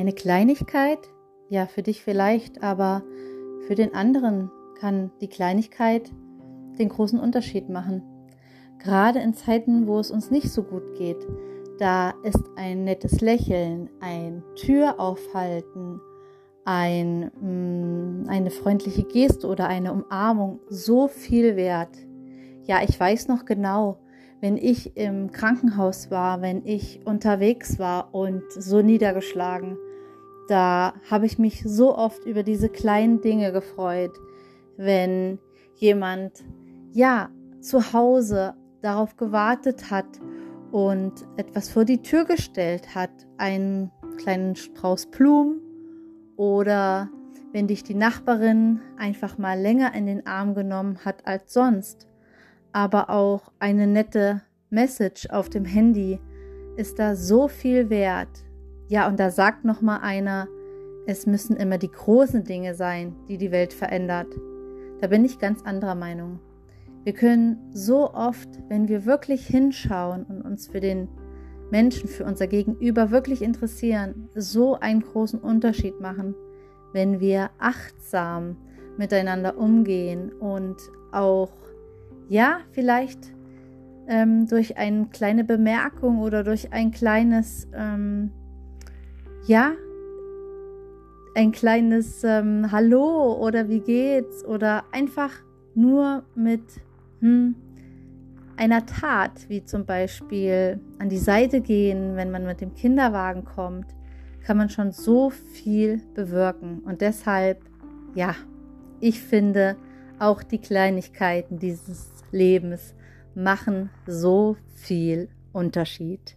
Eine Kleinigkeit? Ja, für dich vielleicht, aber für den anderen kann die Kleinigkeit den großen Unterschied machen. Gerade in Zeiten, wo es uns nicht so gut geht, da ist ein nettes Lächeln, ein Tür aufhalten, ein, mm, eine freundliche Geste oder eine Umarmung so viel wert. Ja, ich weiß noch genau, wenn ich im Krankenhaus war, wenn ich unterwegs war und so niedergeschlagen, da habe ich mich so oft über diese kleinen Dinge gefreut, wenn jemand ja zu Hause darauf gewartet hat und etwas vor die Tür gestellt hat, einen kleinen Strauß Blumen oder wenn dich die Nachbarin einfach mal länger in den Arm genommen hat als sonst, aber auch eine nette Message auf dem Handy ist da so viel wert. Ja, und da sagt noch mal einer, es müssen immer die großen Dinge sein, die die Welt verändert. Da bin ich ganz anderer Meinung. Wir können so oft, wenn wir wirklich hinschauen und uns für den Menschen, für unser Gegenüber wirklich interessieren, so einen großen Unterschied machen, wenn wir achtsam miteinander umgehen und auch, ja, vielleicht ähm, durch eine kleine Bemerkung oder durch ein kleines, ähm, ja, ein kleines ähm, Hallo oder wie geht's oder einfach nur mit hm, einer Tat, wie zum Beispiel an die Seite gehen, wenn man mit dem Kinderwagen kommt, kann man schon so viel bewirken. Und deshalb, ja, ich finde, auch die Kleinigkeiten dieses Lebens machen so viel Unterschied.